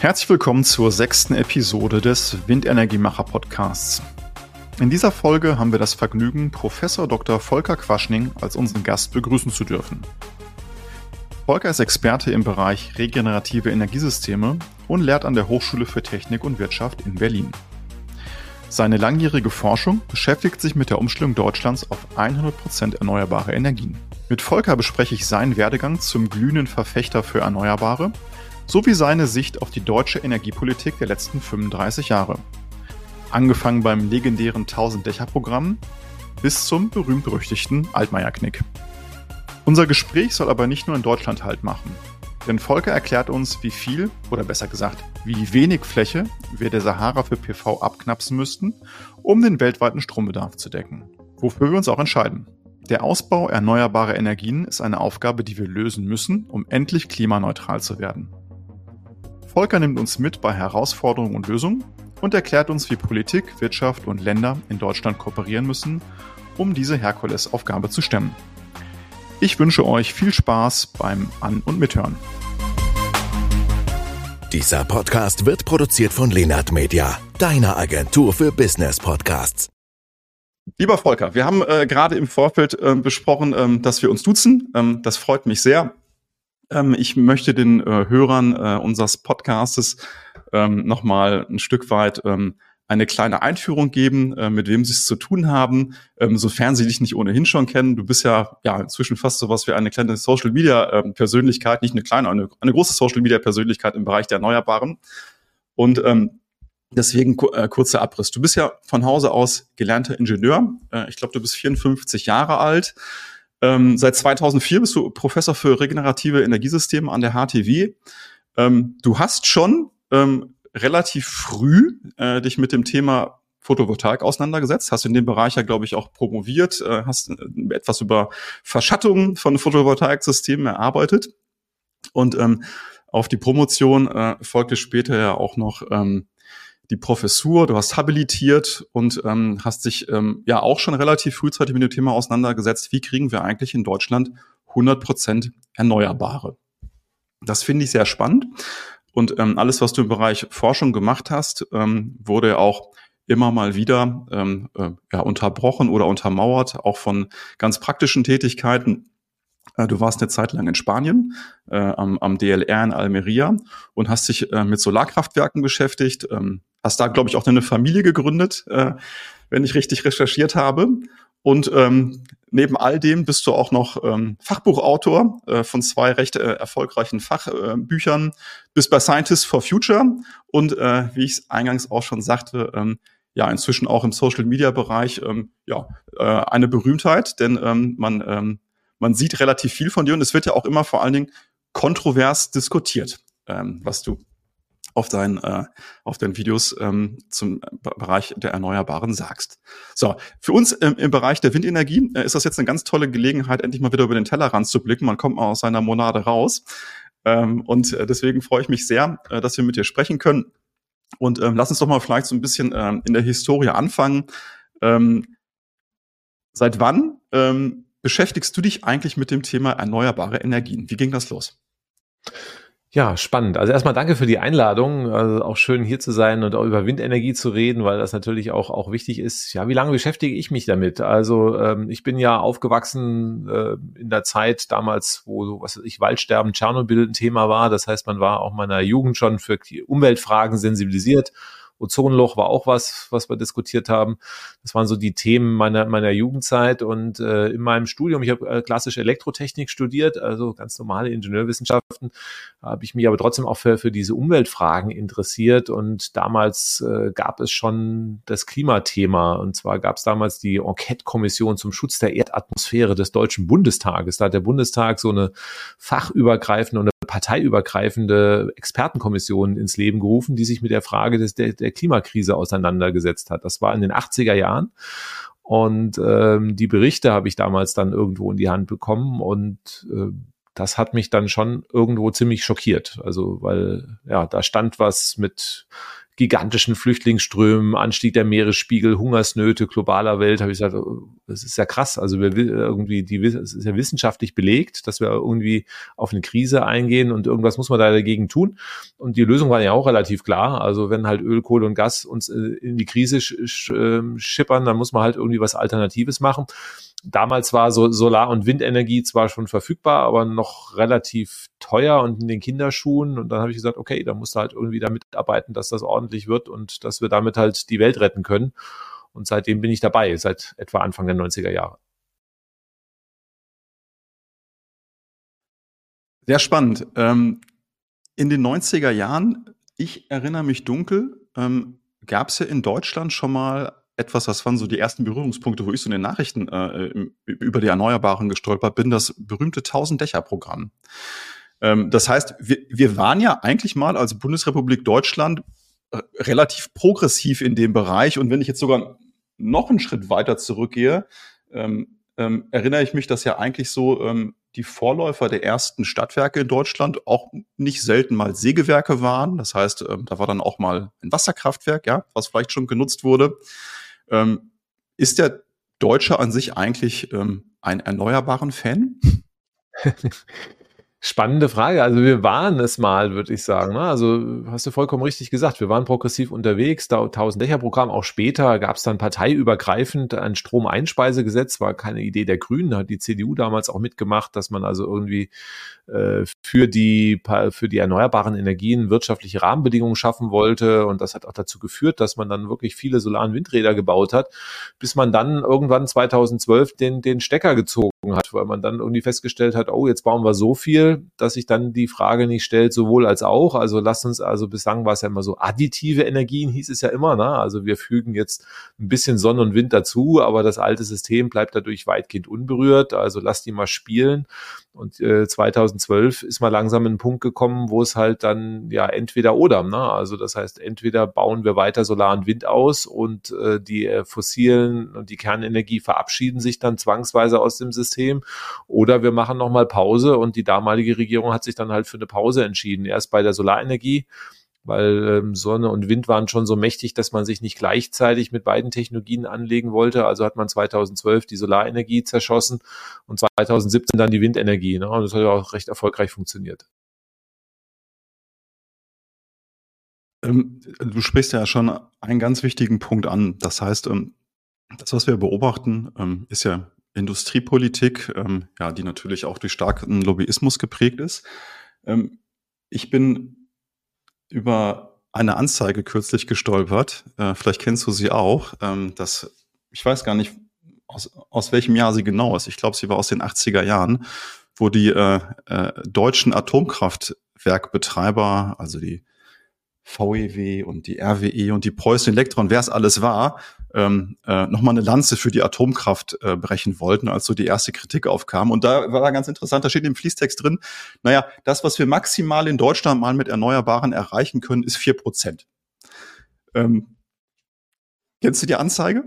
Herzlich willkommen zur sechsten Episode des Windenergiemacher Podcasts. In dieser Folge haben wir das Vergnügen, Professor Dr. Volker Quaschning als unseren Gast begrüßen zu dürfen. Volker ist Experte im Bereich regenerative Energiesysteme und lehrt an der Hochschule für Technik und Wirtschaft in Berlin. Seine langjährige Forschung beschäftigt sich mit der Umstellung Deutschlands auf 100% erneuerbare Energien. Mit Volker bespreche ich seinen Werdegang zum glühenden Verfechter für Erneuerbare sowie seine Sicht auf die deutsche Energiepolitik der letzten 35 Jahre. Angefangen beim legendären 1000-Dächer-Programm bis zum berühmt-berüchtigten Altmaier-Knick. Unser Gespräch soll aber nicht nur in Deutschland Halt machen. Denn Volker erklärt uns, wie viel, oder besser gesagt, wie wenig Fläche wir der Sahara für PV abknapsen müssten, um den weltweiten Strombedarf zu decken. Wofür wir uns auch entscheiden. Der Ausbau erneuerbarer Energien ist eine Aufgabe, die wir lösen müssen, um endlich klimaneutral zu werden. Volker nimmt uns mit bei Herausforderungen und Lösungen und erklärt uns, wie Politik, Wirtschaft und Länder in Deutschland kooperieren müssen, um diese Herkulesaufgabe zu stemmen. Ich wünsche euch viel Spaß beim An- und Mithören. Dieser Podcast wird produziert von Lenart Media, deiner Agentur für Business Podcasts. Lieber Volker, wir haben äh, gerade im Vorfeld äh, besprochen, ähm, dass wir uns duzen. Ähm, das freut mich sehr. Ähm, ich möchte den äh, Hörern äh, unseres Podcastes ähm, nochmal ein Stück weit ähm, eine kleine Einführung geben, äh, mit wem sie es zu tun haben, ähm, sofern sie dich nicht ohnehin schon kennen. Du bist ja, ja inzwischen fast so was wie eine kleine Social Media äh, Persönlichkeit, nicht eine kleine, eine, eine große Social Media Persönlichkeit im Bereich der Erneuerbaren. Und ähm, deswegen äh, kurzer Abriss. Du bist ja von Hause aus gelernter Ingenieur. Äh, ich glaube, du bist 54 Jahre alt. Ähm, seit 2004 bist du Professor für regenerative Energiesysteme an der HTW. Ähm, du hast schon ähm, relativ früh äh, dich mit dem Thema Photovoltaik auseinandergesetzt, hast in dem Bereich ja, glaube ich, auch promoviert, äh, hast äh, etwas über Verschattung von Photovoltaiksystemen erarbeitet. Und ähm, auf die Promotion äh, folgte später ja auch noch ähm, die Professur, du hast habilitiert und ähm, hast dich ähm, ja auch schon relativ frühzeitig mit dem Thema auseinandergesetzt, wie kriegen wir eigentlich in Deutschland 100 Prozent Erneuerbare. Das finde ich sehr spannend. Und ähm, alles, was du im Bereich Forschung gemacht hast, ähm, wurde auch immer mal wieder ähm, äh, ja, unterbrochen oder untermauert, auch von ganz praktischen Tätigkeiten. Äh, du warst eine Zeit lang in Spanien äh, am, am DLR in Almeria und hast dich äh, mit Solarkraftwerken beschäftigt. Ähm, hast da, glaube ich, auch eine Familie gegründet, äh, wenn ich richtig recherchiert habe. Und ähm, neben all dem bist du auch noch ähm, Fachbuchautor äh, von zwei recht äh, erfolgreichen Fachbüchern, äh, bist bei Scientists for Future und äh, wie ich es eingangs auch schon sagte, ähm, ja inzwischen auch im Social Media Bereich ähm, ja äh, eine Berühmtheit, denn ähm, man ähm, man sieht relativ viel von dir und es wird ja auch immer vor allen Dingen kontrovers diskutiert, ähm, was du auf deinen, äh, auf deinen Videos ähm, zum Bereich der Erneuerbaren sagst. So, für uns im, im Bereich der Windenergie äh, ist das jetzt eine ganz tolle Gelegenheit, endlich mal wieder über den Tellerrand zu blicken. Man kommt mal aus seiner Monade raus. Ähm, und äh, deswegen freue ich mich sehr, äh, dass wir mit dir sprechen können. Und ähm, lass uns doch mal vielleicht so ein bisschen ähm, in der Historie anfangen. Ähm, seit wann ähm, beschäftigst du dich eigentlich mit dem Thema erneuerbare Energien? Wie ging das los? Ja, spannend. Also erstmal danke für die Einladung. Also auch schön hier zu sein und auch über Windenergie zu reden, weil das natürlich auch, auch wichtig ist. Ja, wie lange beschäftige ich mich damit? Also ähm, ich bin ja aufgewachsen äh, in der Zeit damals, wo, was weiß ich, Waldsterben, Tschernobyl ein Thema war. Das heißt, man war auch meiner Jugend schon für Umweltfragen sensibilisiert Ozonloch war auch was, was wir diskutiert haben. Das waren so die Themen meiner, meiner Jugendzeit und äh, in meinem Studium, ich habe äh, klassische Elektrotechnik studiert, also ganz normale Ingenieurwissenschaften, habe ich mich aber trotzdem auch für, für diese Umweltfragen interessiert und damals äh, gab es schon das Klimathema und zwar gab es damals die Enquete-Kommission zum Schutz der Erdatmosphäre des Deutschen Bundestages. Da hat der Bundestag so eine fachübergreifende und parteiübergreifende Expertenkommission ins Leben gerufen, die sich mit der Frage des, der, der Klimakrise auseinandergesetzt hat. Das war in den 80er Jahren. Und ähm, die Berichte habe ich damals dann irgendwo in die Hand bekommen und äh, das hat mich dann schon irgendwo ziemlich schockiert. Also, weil ja, da stand was mit gigantischen Flüchtlingsströmen, Anstieg der Meeresspiegel, Hungersnöte globaler Welt, habe ich gesagt, oh, das ist ja krass. Also wir irgendwie, die, es ist ja wissenschaftlich belegt, dass wir irgendwie auf eine Krise eingehen und irgendwas muss man da dagegen tun. Und die Lösung war ja auch relativ klar. Also wenn halt Öl, Kohle und Gas uns äh, in die Krise ähm, schippern, dann muss man halt irgendwie was Alternatives machen. Damals war so Solar- und Windenergie zwar schon verfügbar, aber noch relativ teuer und in den Kinderschuhen. Und dann habe ich gesagt, okay, da musst du halt irgendwie damit arbeiten, dass das ordentlich wird und dass wir damit halt die Welt retten können. Und seitdem bin ich dabei, seit etwa Anfang der 90er Jahre. Sehr spannend. Ähm, in den 90er Jahren, ich erinnere mich dunkel, ähm, gab es ja in Deutschland schon mal etwas, das waren so die ersten Berührungspunkte, wo ich so in den Nachrichten äh, über die Erneuerbaren gestolpert bin, das berühmte 1000-Dächer-Programm. Ähm, das heißt, wir, wir waren ja eigentlich mal als Bundesrepublik Deutschland äh, relativ progressiv in dem Bereich. Und wenn ich jetzt sogar noch einen Schritt weiter zurückgehe, ähm, ähm, erinnere ich mich, dass ja eigentlich so ähm, die Vorläufer der ersten Stadtwerke in Deutschland auch nicht selten mal Sägewerke waren. Das heißt, ähm, da war dann auch mal ein Wasserkraftwerk, ja, was vielleicht schon genutzt wurde. Ähm, ist der Deutsche an sich eigentlich ähm, ein erneuerbaren Fan? Spannende Frage. Also wir waren es mal, würde ich sagen. Ne? Also hast du vollkommen richtig gesagt. Wir waren progressiv unterwegs. Da 1000 Dächer Programm. Auch später gab es dann parteiübergreifend ein Stromeinspeisegesetz. War keine Idee der Grünen. Hat die CDU damals auch mitgemacht, dass man also irgendwie äh, für die für die erneuerbaren Energien wirtschaftliche Rahmenbedingungen schaffen wollte. Und das hat auch dazu geführt, dass man dann wirklich viele Solar- und Windräder gebaut hat, bis man dann irgendwann 2012 den den Stecker gezogen hat, weil man dann irgendwie festgestellt hat, oh, jetzt bauen wir so viel, dass sich dann die Frage nicht stellt, sowohl als auch. Also lasst uns, also bislang war es ja immer so, additive Energien hieß es ja immer, ne? Also wir fügen jetzt ein bisschen Sonne und Wind dazu, aber das alte System bleibt dadurch weitgehend unberührt. Also lasst die mal spielen. Und äh, 2012 ist mal langsam ein Punkt gekommen, wo es halt dann ja entweder oder, ne? Also das heißt, entweder bauen wir weiter Solar und Wind aus und äh, die äh, fossilen und die Kernenergie verabschieden sich dann zwangsweise aus dem System, oder wir machen nochmal Pause und die damalige Regierung hat sich dann halt für eine Pause entschieden. Erst bei der Solarenergie weil ähm, Sonne und Wind waren schon so mächtig, dass man sich nicht gleichzeitig mit beiden Technologien anlegen wollte. Also hat man 2012 die Solarenergie zerschossen und 2017 dann die Windenergie. Ne? Und das hat ja auch recht erfolgreich funktioniert. Ähm, du sprichst ja schon einen ganz wichtigen Punkt an. Das heißt, ähm, das, was wir beobachten, ist ja Industriepolitik, ähm, ja, die natürlich auch durch starken Lobbyismus geprägt ist. Ähm, ich bin über eine Anzeige kürzlich gestolpert. Äh, vielleicht kennst du sie auch. Ähm, das, ich weiß gar nicht, aus, aus welchem Jahr sie genau ist. Ich glaube, sie war aus den 80er Jahren, wo die äh, äh, deutschen Atomkraftwerkbetreiber, also die VEW und die RWE und die Preußen Elektron, wer es alles war, ähm, äh, nochmal eine Lanze für die Atomkraft äh, brechen wollten, als so die erste Kritik aufkam. Und da war ganz interessant, da steht im Fließtext drin, naja, das, was wir maximal in Deutschland mal mit Erneuerbaren erreichen können, ist vier Prozent. Ähm, kennst du die Anzeige?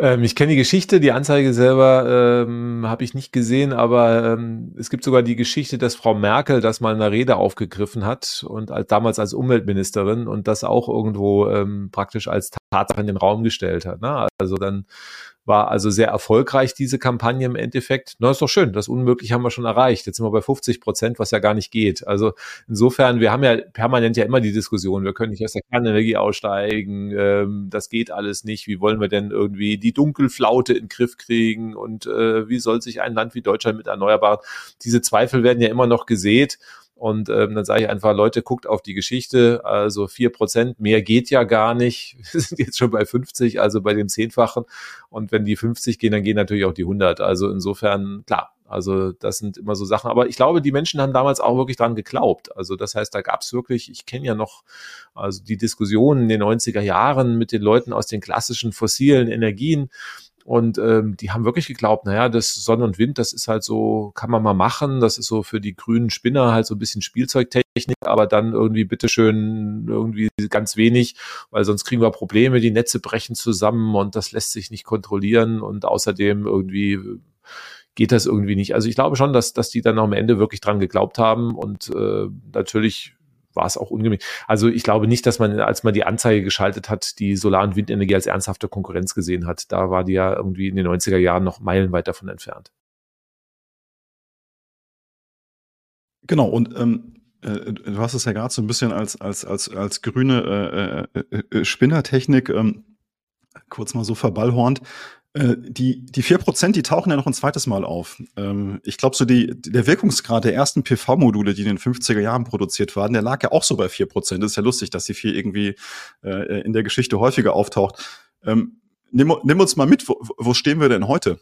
Ähm, ich kenne die Geschichte, die Anzeige selber ähm, habe ich nicht gesehen, aber ähm, es gibt sogar die Geschichte, dass Frau Merkel das mal in einer Rede aufgegriffen hat und als, damals als Umweltministerin und das auch irgendwo ähm, praktisch als Tatsache in den Raum gestellt hat. Ne? Also dann war also sehr erfolgreich, diese Kampagne im Endeffekt. Na, ist doch schön, das Unmögliche haben wir schon erreicht. Jetzt sind wir bei 50 Prozent, was ja gar nicht geht. Also insofern, wir haben ja permanent ja immer die Diskussion, wir können nicht aus der Kernenergie aussteigen, ähm, das geht alles nicht. Wie wollen wir denn irgendwie die Dunkelflaute in den Griff kriegen und äh, wie soll sich ein Land wie Deutschland mit Erneuerbaren? Diese Zweifel werden ja immer noch gesät. Und ähm, dann sage ich einfach, Leute, guckt auf die Geschichte. Also vier Prozent, mehr geht ja gar nicht. Wir sind jetzt schon bei 50, also bei dem Zehnfachen. Und wenn die 50 gehen, dann gehen natürlich auch die 100. Also insofern, klar, also das sind immer so Sachen. Aber ich glaube, die Menschen haben damals auch wirklich dran geglaubt. Also das heißt, da gab es wirklich, ich kenne ja noch also die Diskussionen in den 90er Jahren mit den Leuten aus den klassischen fossilen Energien. Und ähm, die haben wirklich geglaubt, naja, das Sonne und Wind, das ist halt so, kann man mal machen, das ist so für die grünen Spinner halt so ein bisschen Spielzeugtechnik, aber dann irgendwie bitteschön irgendwie ganz wenig, weil sonst kriegen wir Probleme, die Netze brechen zusammen und das lässt sich nicht kontrollieren. Und außerdem irgendwie geht das irgendwie nicht. Also ich glaube schon, dass, dass die dann am Ende wirklich dran geglaubt haben. Und äh, natürlich war es auch ungemein. Also ich glaube nicht, dass man, als man die Anzeige geschaltet hat, die Solar- und Windenergie als ernsthafte Konkurrenz gesehen hat. Da war die ja irgendwie in den 90er Jahren noch meilenweit davon entfernt. Genau, und ähm, äh, du hast es ja gerade so ein bisschen als, als, als, als grüne äh, äh, äh Spinnertechnik ähm, kurz mal so verballhornt. Äh, die, die vier Prozent, die tauchen ja noch ein zweites Mal auf. Ähm, ich glaube, so die, der Wirkungsgrad der ersten PV-Module, die in den 50er Jahren produziert waren, der lag ja auch so bei vier Prozent. Das ist ja lustig, dass die vier irgendwie äh, in der Geschichte häufiger auftaucht. Ähm, nimm, nimm uns mal mit, wo, wo stehen wir denn heute?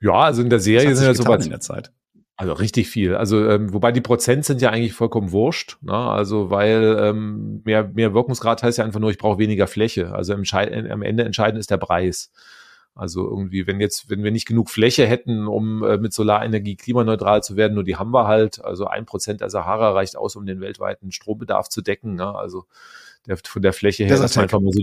Ja, also in der Serie sind wir so weit in der Zeit. Also richtig viel. Also ähm, wobei die Prozent sind ja eigentlich vollkommen wurscht. Ne? Also weil ähm, mehr, mehr Wirkungsgrad heißt ja einfach nur, ich brauche weniger Fläche. Also im am Ende entscheidend ist der Preis. Also irgendwie, wenn jetzt, wenn wir nicht genug Fläche hätten, um äh, mit Solarenergie klimaneutral zu werden, nur die haben wir halt. Also ein Prozent der Sahara reicht aus, um den weltweiten Strombedarf zu decken. Ne? Also der, von der Fläche her, dass man einfach mal so,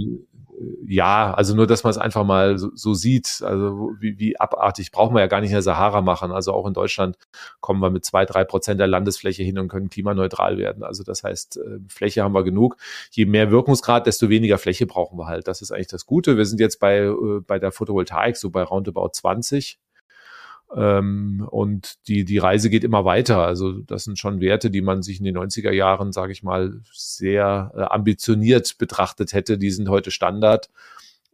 ja, also nur, dass man es einfach mal so, so sieht, also wie, wie abartig, brauchen wir ja gar nicht in der Sahara machen. Also auch in Deutschland kommen wir mit zwei, drei Prozent der Landesfläche hin und können klimaneutral werden. Also das heißt, äh, Fläche haben wir genug. Je mehr Wirkungsgrad, desto weniger Fläche brauchen wir halt. Das ist eigentlich das Gute. Wir sind jetzt bei, äh, bei der Photovoltaik so bei roundabout 20 ähm, und die, die Reise geht immer weiter. Also das sind schon Werte, die man sich in den 90er Jahren, sage ich mal, sehr äh, ambitioniert betrachtet hätte. Die sind heute Standard.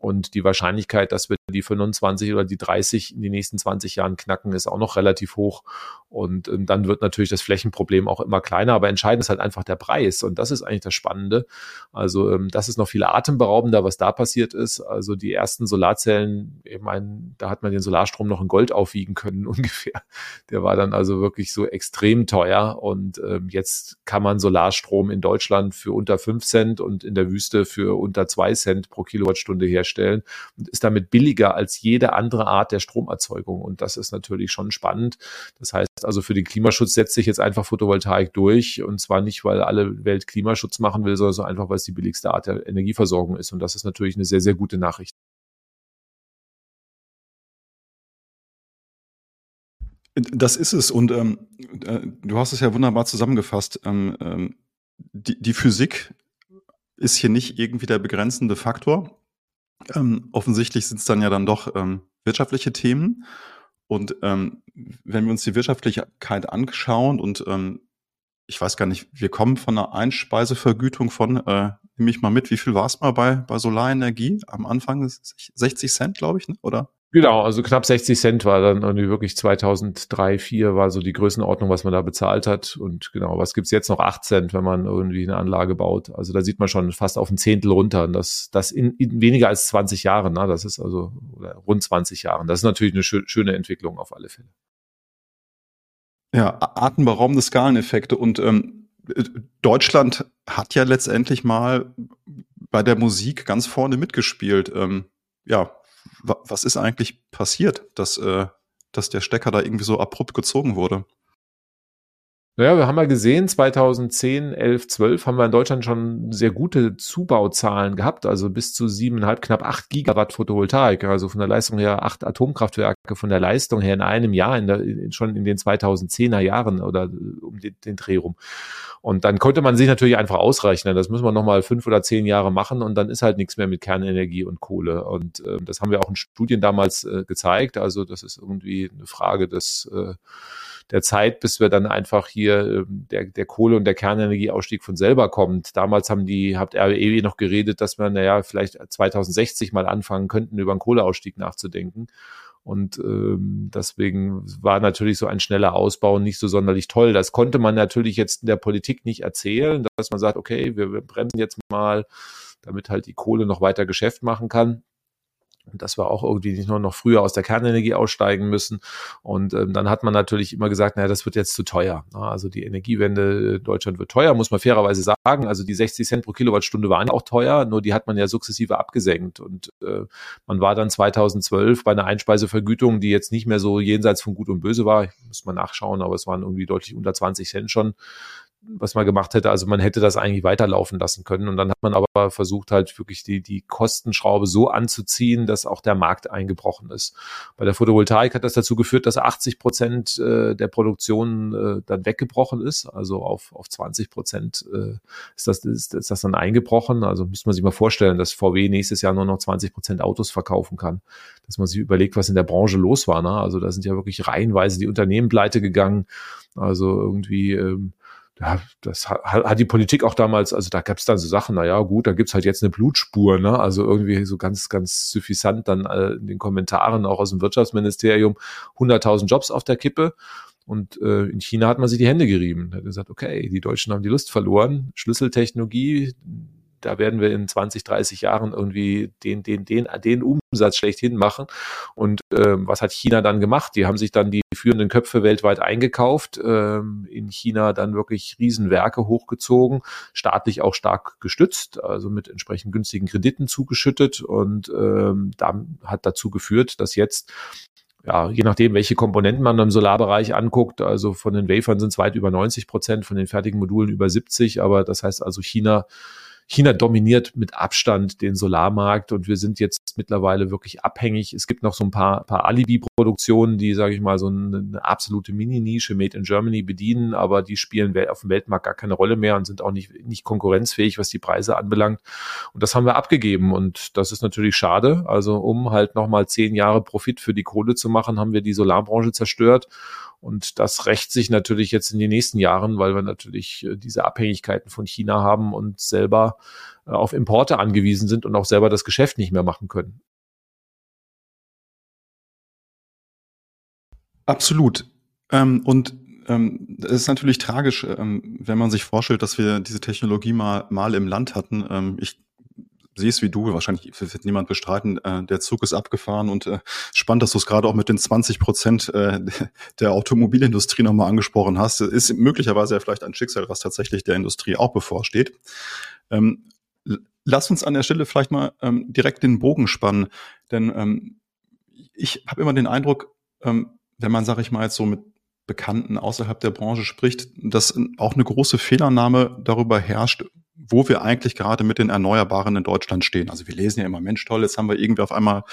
Und die Wahrscheinlichkeit, dass wir die 25 oder die 30 in den nächsten 20 Jahren knacken, ist auch noch relativ hoch. Und ähm, dann wird natürlich das Flächenproblem auch immer kleiner. Aber entscheidend ist halt einfach der Preis. Und das ist eigentlich das Spannende. Also ähm, das ist noch viel atemberaubender, was da passiert ist. Also die ersten Solarzellen, ich meine, da hat man den Solarstrom noch in Gold aufwiegen können ungefähr. Der war dann also wirklich so extrem teuer. Und ähm, jetzt kann man Solarstrom in Deutschland für unter 5 Cent und in der Wüste für unter 2 Cent pro Kilowattstunde herstellen herstellen und ist damit billiger als jede andere Art der Stromerzeugung. Und das ist natürlich schon spannend. Das heißt also, für den Klimaschutz setzt sich jetzt einfach Photovoltaik durch. Und zwar nicht, weil alle Welt Klimaschutz machen will, sondern einfach, weil es die billigste Art der Energieversorgung ist. Und das ist natürlich eine sehr, sehr gute Nachricht. Das ist es. Und ähm, äh, du hast es ja wunderbar zusammengefasst. Ähm, ähm, die, die Physik ist hier nicht irgendwie der begrenzende Faktor. Ähm, offensichtlich sind es dann ja dann doch ähm, wirtschaftliche Themen. Und ähm, wenn wir uns die Wirtschaftlichkeit anschauen und ähm, ich weiß gar nicht, wir kommen von einer Einspeisevergütung von, äh, nehme ich mal mit, wie viel war es mal bei, bei Solarenergie am Anfang? 60 Cent, glaube ich, ne? oder? Genau, also knapp 60 Cent war dann irgendwie wirklich 2003, 2004 war so die Größenordnung, was man da bezahlt hat. Und genau, was gibt's jetzt noch? 8 Cent, wenn man irgendwie eine Anlage baut. Also da sieht man schon fast auf ein Zehntel runter. Und das, das in, in weniger als 20 Jahren. Ne? Das ist also rund 20 Jahren. Das ist natürlich eine schö schöne Entwicklung auf alle Fälle. Ja, atemberaubende Skaleneffekte. Und ähm, Deutschland hat ja letztendlich mal bei der Musik ganz vorne mitgespielt. Ähm, ja, was ist eigentlich passiert, dass, äh, dass der Stecker da irgendwie so abrupt gezogen wurde? Naja, wir haben ja gesehen, 2010, 11, 12 haben wir in Deutschland schon sehr gute Zubauzahlen gehabt, also bis zu siebeneinhalb, knapp acht Gigawatt Photovoltaik, also von der Leistung her acht Atomkraftwerke, von der Leistung her in einem Jahr, in der, schon in den 2010er Jahren oder um den, den Dreh rum. Und dann konnte man sich natürlich einfach ausrechnen. Das müssen wir nochmal fünf oder zehn Jahre machen und dann ist halt nichts mehr mit Kernenergie und Kohle. Und äh, das haben wir auch in Studien damals äh, gezeigt. Also das ist irgendwie eine Frage des äh, der Zeit, bis wir dann einfach hier äh, der, der Kohle- und der Kernenergieausstieg von selber kommt. Damals haben die, habt RWE noch geredet, dass wir, naja, vielleicht 2060 mal anfangen könnten, über einen Kohleausstieg nachzudenken. Und ähm, deswegen war natürlich so ein schneller Ausbau nicht so sonderlich toll. Das konnte man natürlich jetzt in der Politik nicht erzählen, dass man sagt, okay, wir, wir bremsen jetzt mal, damit halt die Kohle noch weiter Geschäft machen kann. Und dass wir auch irgendwie nicht nur noch früher aus der Kernenergie aussteigen müssen. Und ähm, dann hat man natürlich immer gesagt, naja, das wird jetzt zu teuer. Also die Energiewende in Deutschland wird teuer, muss man fairerweise sagen. Also die 60 Cent pro Kilowattstunde waren auch teuer, nur die hat man ja sukzessive abgesenkt. Und äh, man war dann 2012 bei einer Einspeisevergütung, die jetzt nicht mehr so jenseits von Gut und Böse war. Ich muss mal nachschauen, aber es waren irgendwie deutlich unter 20 Cent schon was man gemacht hätte. Also man hätte das eigentlich weiterlaufen lassen können. Und dann hat man aber versucht halt wirklich die, die Kostenschraube so anzuziehen, dass auch der Markt eingebrochen ist. Bei der Photovoltaik hat das dazu geführt, dass 80 Prozent äh, der Produktion äh, dann weggebrochen ist. Also auf, auf 20 Prozent äh, ist, das, ist, ist das dann eingebrochen. Also müsste man sich mal vorstellen, dass VW nächstes Jahr nur noch 20 Prozent Autos verkaufen kann. Dass man sich überlegt, was in der Branche los war. Ne? Also da sind ja wirklich reihenweise die Unternehmen pleite gegangen. Also irgendwie ähm, das hat, die Politik auch damals, also da gab es dann so Sachen, naja, gut, da gibt's halt jetzt eine Blutspur, ne? Also irgendwie so ganz, ganz suffisant dann äh, in den Kommentaren auch aus dem Wirtschaftsministerium 100.000 Jobs auf der Kippe. Und äh, in China hat man sich die Hände gerieben. Da hat gesagt, okay, die Deutschen haben die Lust verloren. Schlüsseltechnologie, da werden wir in 20, 30 Jahren irgendwie den, den, den, den Umsatz schlechthin machen. Und ähm, was hat China dann gemacht? Die haben sich dann die führenden Köpfe weltweit eingekauft, ähm, in China dann wirklich Riesenwerke hochgezogen, staatlich auch stark gestützt, also mit entsprechend günstigen Krediten zugeschüttet und ähm, da hat dazu geführt, dass jetzt ja, je nachdem, welche Komponenten man im Solarbereich anguckt, also von den Wafern sind es weit über 90 Prozent, von den fertigen Modulen über 70, aber das heißt also China China dominiert mit Abstand den Solarmarkt und wir sind jetzt mittlerweile wirklich abhängig. Es gibt noch so ein paar, paar Alibi-Produktionen, die, sage ich mal, so eine, eine absolute Mini-Nische Made in Germany bedienen, aber die spielen auf dem Weltmarkt gar keine Rolle mehr und sind auch nicht, nicht konkurrenzfähig, was die Preise anbelangt. Und das haben wir abgegeben und das ist natürlich schade. Also um halt nochmal zehn Jahre Profit für die Kohle zu machen, haben wir die Solarbranche zerstört. Und das rächt sich natürlich jetzt in den nächsten Jahren, weil wir natürlich äh, diese Abhängigkeiten von China haben und selber äh, auf Importe angewiesen sind und auch selber das Geschäft nicht mehr machen können. Absolut. Ähm, und ähm, es ist natürlich tragisch, ähm, wenn man sich vorstellt, dass wir diese Technologie mal, mal im Land hatten. Ähm, ich siehst wie du, wahrscheinlich wird niemand bestreiten, äh, der Zug ist abgefahren und äh, spannend, dass du es gerade auch mit den 20 Prozent äh, der Automobilindustrie nochmal angesprochen hast. Ist möglicherweise ja vielleicht ein Schicksal, was tatsächlich der Industrie auch bevorsteht. Ähm, lass uns an der Stelle vielleicht mal ähm, direkt den Bogen spannen, denn ähm, ich habe immer den Eindruck, ähm, wenn man, sage ich mal, jetzt so mit Bekannten außerhalb der Branche spricht, dass auch eine große Fehlannahme darüber herrscht, wo wir eigentlich gerade mit den Erneuerbaren in Deutschland stehen. Also wir lesen ja immer, Mensch, toll, jetzt haben wir irgendwie auf einmal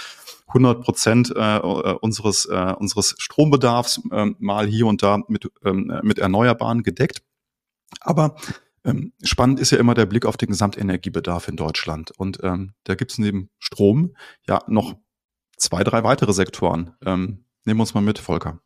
100 Prozent äh, äh, unseres, äh, unseres Strombedarfs äh, mal hier und da mit, ähm, mit Erneuerbaren gedeckt. Aber ähm, spannend ist ja immer der Blick auf den Gesamtenergiebedarf in Deutschland. Und ähm, da gibt es neben Strom ja noch zwei, drei weitere Sektoren. Ähm, nehmen wir uns mal mit, Volker.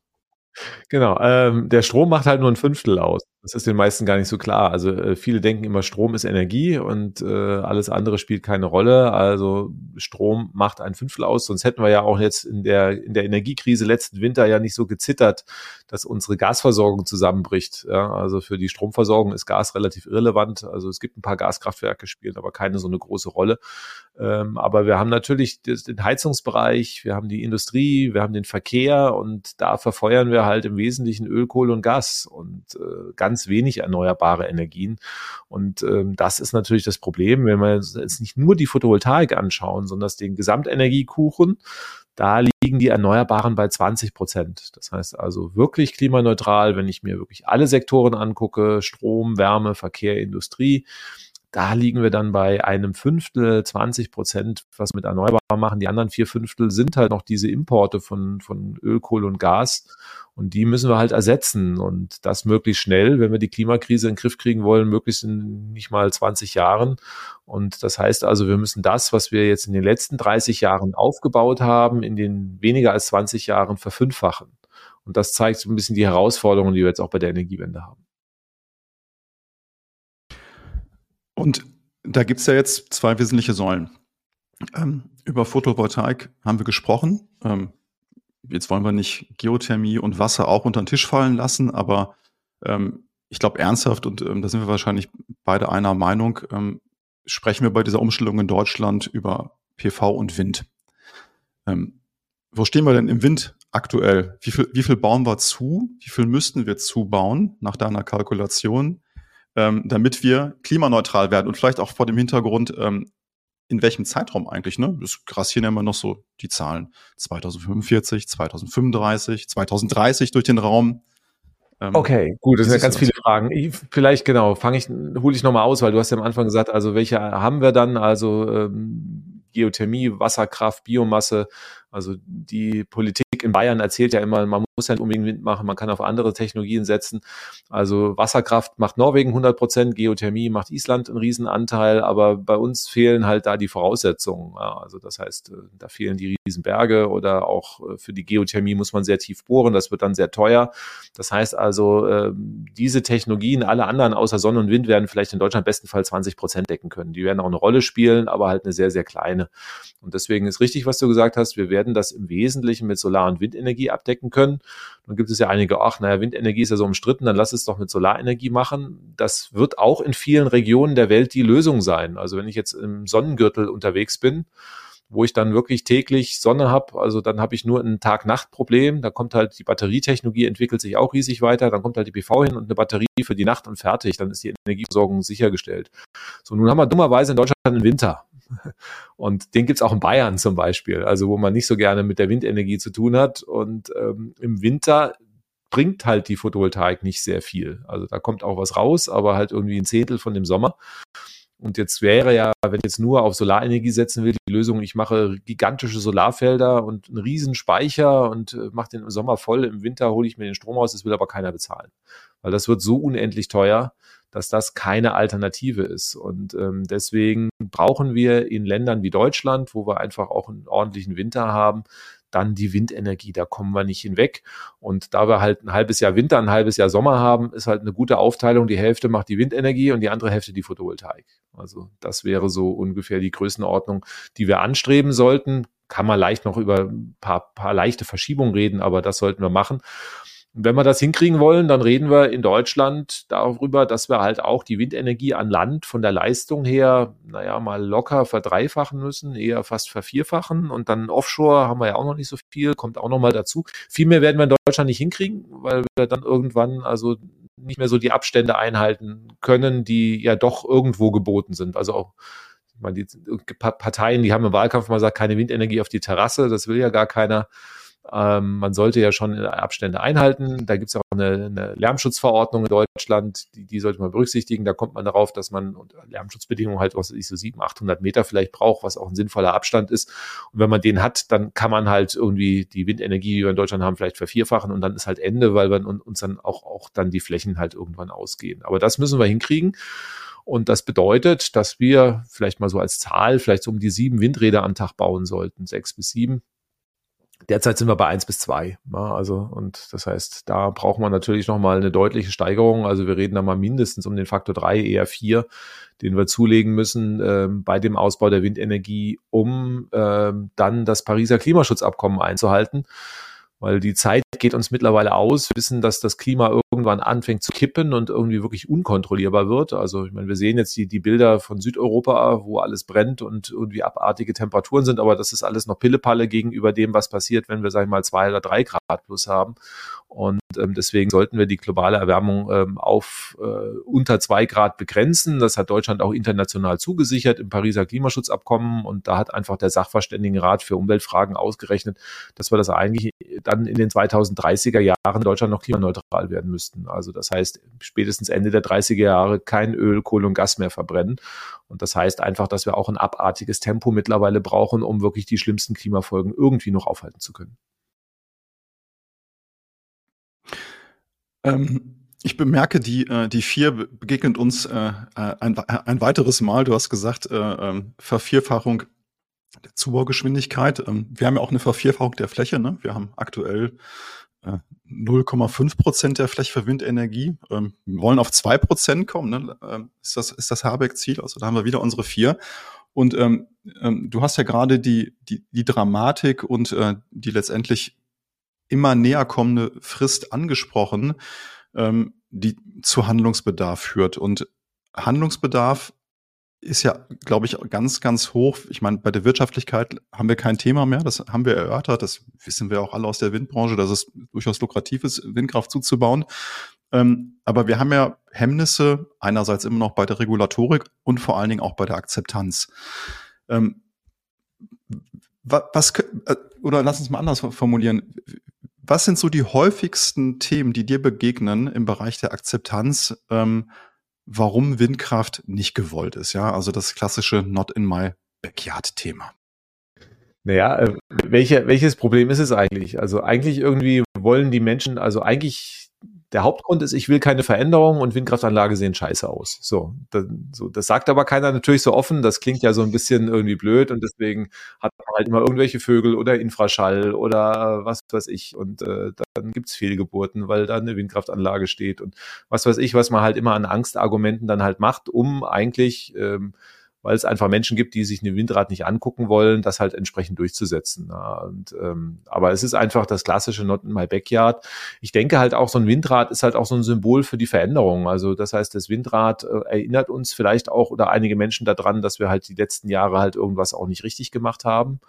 Genau, ähm, der Strom macht halt nur ein Fünftel aus. Das ist den meisten gar nicht so klar. Also äh, viele denken immer, Strom ist Energie und äh, alles andere spielt keine Rolle. Also Strom macht ein Fünftel aus, sonst hätten wir ja auch jetzt in der, in der Energiekrise letzten Winter ja nicht so gezittert, dass unsere Gasversorgung zusammenbricht. Ja, also für die Stromversorgung ist Gas relativ irrelevant. Also es gibt ein paar Gaskraftwerke, spielen aber keine so eine große Rolle. Ähm, aber wir haben natürlich den Heizungsbereich, wir haben die Industrie, wir haben den Verkehr und da verfeuern wir halt im Wesentlichen Öl, Kohle und Gas und äh, ganz wenig erneuerbare Energien. Und ähm, das ist natürlich das Problem, wenn wir jetzt nicht nur die Photovoltaik anschauen, sondern den Gesamtenergiekuchen, da liegen die Erneuerbaren bei 20 Prozent. Das heißt also wirklich klimaneutral, wenn ich mir wirklich alle Sektoren angucke, Strom, Wärme, Verkehr, Industrie, da liegen wir dann bei einem Fünftel, 20 Prozent, was mit erneuerbar machen. Die anderen vier Fünftel sind halt noch diese Importe von, von Öl, Kohle und Gas. Und die müssen wir halt ersetzen. Und das möglichst schnell, wenn wir die Klimakrise in den Griff kriegen wollen, möglichst in nicht mal 20 Jahren. Und das heißt also, wir müssen das, was wir jetzt in den letzten 30 Jahren aufgebaut haben, in den weniger als 20 Jahren verfünffachen. Und das zeigt so ein bisschen die Herausforderungen, die wir jetzt auch bei der Energiewende haben. Und da gibt's ja jetzt zwei wesentliche Säulen. Ähm, über Photovoltaik haben wir gesprochen. Ähm, jetzt wollen wir nicht Geothermie und Wasser auch unter den Tisch fallen lassen, aber ähm, ich glaube ernsthaft, und ähm, da sind wir wahrscheinlich beide einer Meinung, ähm, sprechen wir bei dieser Umstellung in Deutschland über PV und Wind. Ähm, wo stehen wir denn im Wind aktuell? Wie viel, wie viel bauen wir zu? Wie viel müssten wir zubauen nach deiner Kalkulation? Ähm, damit wir klimaneutral werden und vielleicht auch vor dem Hintergrund, ähm, in welchem Zeitraum eigentlich, ne? Das grassieren ja immer noch so die Zahlen. 2045, 2035, 2030 durch den Raum. Ähm, okay, gut, das sind ja ganz viele Fragen. Ich, vielleicht genau, fange ich, hole ich nochmal aus, weil du hast ja am Anfang gesagt, also welche haben wir dann? Also ähm, Geothermie, Wasserkraft, Biomasse, also die Politik in Bayern erzählt ja immer, man muss ja nicht unbedingt Wind machen, man kann auf andere Technologien setzen. Also Wasserkraft macht Norwegen 100 Prozent, Geothermie macht Island einen Riesenanteil, aber bei uns fehlen halt da die Voraussetzungen. Also das heißt, äh, da fehlen die Riesenberge oder auch äh, für die Geothermie muss man sehr tief bohren, das wird dann sehr teuer. Das heißt also, ähm, diese Technologien, alle anderen außer Sonne und Wind werden vielleicht in Deutschland bestenfalls 20 Prozent decken können. Die werden auch eine Rolle spielen, aber halt eine sehr, sehr kleine. Und deswegen ist richtig, was du gesagt hast, wir werden das im Wesentlichen mit Solar- und Windenergie abdecken können. Dann gibt es ja einige, ach, naja, Windenergie ist ja so umstritten, dann lass es doch mit Solarenergie machen. Das wird auch in vielen Regionen der Welt die Lösung sein. Also wenn ich jetzt im Sonnengürtel unterwegs bin, wo ich dann wirklich täglich Sonne habe, also dann habe ich nur ein Tag-Nacht-Problem. Da kommt halt die Batterietechnologie, entwickelt sich auch riesig weiter. Dann kommt halt die PV hin und eine Batterie für die Nacht und fertig. Dann ist die Energieversorgung sichergestellt. So, nun haben wir dummerweise in Deutschland einen Winter. Und den gibt's auch in Bayern zum Beispiel, also wo man nicht so gerne mit der Windenergie zu tun hat. Und ähm, im Winter bringt halt die Photovoltaik nicht sehr viel. Also da kommt auch was raus, aber halt irgendwie ein Zehntel von dem Sommer. Und jetzt wäre ja, wenn ich jetzt nur auf Solarenergie setzen will, die Lösung, ich mache gigantische Solarfelder und einen riesen Speicher und äh, mache den im Sommer voll, im Winter hole ich mir den Strom aus, das will aber keiner bezahlen. Weil das wird so unendlich teuer, dass das keine Alternative ist. Und ähm, deswegen brauchen wir in Ländern wie Deutschland, wo wir einfach auch einen ordentlichen Winter haben, dann die Windenergie. Da kommen wir nicht hinweg. Und da wir halt ein halbes Jahr Winter, ein halbes Jahr Sommer haben, ist halt eine gute Aufteilung. Die Hälfte macht die Windenergie und die andere Hälfte die Photovoltaik. Also das wäre so ungefähr die Größenordnung, die wir anstreben sollten. Kann man leicht noch über ein paar, paar leichte Verschiebungen reden, aber das sollten wir machen. Und wenn wir das hinkriegen wollen, dann reden wir in Deutschland darüber, dass wir halt auch die Windenergie an Land von der Leistung her, naja, mal locker verdreifachen müssen, eher fast vervierfachen. Und dann Offshore haben wir ja auch noch nicht so viel, kommt auch noch mal dazu. Viel mehr werden wir in Deutschland nicht hinkriegen, weil wir dann irgendwann also nicht mehr so die Abstände einhalten können, die ja doch irgendwo geboten sind. Also auch ich meine, die Parteien, die haben im Wahlkampf mal gesagt, keine Windenergie auf die Terrasse, das will ja gar keiner. Ähm, man sollte ja schon Abstände einhalten. Da gibt es auch eine, eine, Lärmschutzverordnung in Deutschland, die, die, sollte man berücksichtigen. Da kommt man darauf, dass man unter Lärmschutzbedingungen halt, was ich so 700, 800 Meter vielleicht braucht, was auch ein sinnvoller Abstand ist. Und wenn man den hat, dann kann man halt irgendwie die Windenergie, die wir in Deutschland haben, vielleicht vervierfachen und dann ist halt Ende, weil wir uns dann auch, auch dann die Flächen halt irgendwann ausgehen. Aber das müssen wir hinkriegen. Und das bedeutet, dass wir vielleicht mal so als Zahl vielleicht so um die sieben Windräder am Tag bauen sollten, sechs bis sieben. Derzeit sind wir bei eins bis zwei. Ja, also, und das heißt, da braucht man natürlich nochmal eine deutliche Steigerung. Also wir reden da mal mindestens um den Faktor drei, eher vier, den wir zulegen müssen ähm, bei dem Ausbau der Windenergie, um ähm, dann das Pariser Klimaschutzabkommen einzuhalten weil die Zeit geht uns mittlerweile aus. Wir wissen, dass das Klima irgendwann anfängt zu kippen und irgendwie wirklich unkontrollierbar wird. Also ich meine, wir sehen jetzt die, die Bilder von Südeuropa, wo alles brennt und irgendwie abartige Temperaturen sind, aber das ist alles noch Pillepalle gegenüber dem, was passiert, wenn wir, sag ich mal, zwei oder drei Grad plus haben. Und ähm, deswegen sollten wir die globale Erwärmung ähm, auf äh, unter zwei Grad begrenzen. Das hat Deutschland auch international zugesichert im Pariser Klimaschutzabkommen. Und da hat einfach der Sachverständigenrat für Umweltfragen ausgerechnet, dass wir das eigentlich dann in den 2030er Jahren Deutschland noch klimaneutral werden müssten. Also das heißt, spätestens Ende der 30er Jahre kein Öl, Kohle und Gas mehr verbrennen. Und das heißt einfach, dass wir auch ein abartiges Tempo mittlerweile brauchen, um wirklich die schlimmsten Klimafolgen irgendwie noch aufhalten zu können. Ähm, ich bemerke, die, äh, die vier begegnet uns äh, ein, ein weiteres Mal. Du hast gesagt, äh, ähm, Vervierfachung der Zubaugeschwindigkeit. Ähm, wir haben ja auch eine Vervierfachung der Fläche. Ne? Wir haben aktuell 0,5 Prozent der Fläche für Windenergie. wir wollen auf zwei Prozent kommen. Ne? ist das, ist das Habeck-Ziel? Also da haben wir wieder unsere vier. Und ähm, ähm, du hast ja gerade die, die, die Dramatik und äh, die letztendlich immer näher kommende Frist angesprochen, ähm, die zu Handlungsbedarf führt. Und Handlungsbedarf ist ja, glaube ich, ganz, ganz hoch. Ich meine, bei der Wirtschaftlichkeit haben wir kein Thema mehr. Das haben wir erörtert. Das wissen wir auch alle aus der Windbranche, dass es durchaus lukrativ ist, Windkraft zuzubauen. Ähm, aber wir haben ja Hemmnisse einerseits immer noch bei der Regulatorik und vor allen Dingen auch bei der Akzeptanz. Ähm, was, was, äh, oder lass uns mal anders formulieren was sind so die häufigsten Themen, die dir begegnen im Bereich der Akzeptanz, ähm, warum Windkraft nicht gewollt ist? Ja, also das klassische Not in my Backyard-Thema. Naja, äh, welche, welches Problem ist es eigentlich? Also eigentlich irgendwie wollen die Menschen, also eigentlich der Hauptgrund ist, ich will keine Veränderung und Windkraftanlage sehen scheiße aus. So das, so, das sagt aber keiner natürlich so offen. Das klingt ja so ein bisschen irgendwie blöd und deswegen hat man halt immer irgendwelche Vögel oder Infraschall oder was weiß ich. Und äh, dann gibt's Fehlgeburten, weil da eine Windkraftanlage steht und was weiß ich, was man halt immer an Angstargumenten dann halt macht, um eigentlich ähm, weil es einfach Menschen gibt, die sich eine Windrad nicht angucken wollen, das halt entsprechend durchzusetzen. Ja. Und, ähm, aber es ist einfach das klassische Not in my backyard. Ich denke halt auch, so ein Windrad ist halt auch so ein Symbol für die Veränderung. Also das heißt, das Windrad äh, erinnert uns vielleicht auch oder einige Menschen daran, dass wir halt die letzten Jahre halt irgendwas auch nicht richtig gemacht haben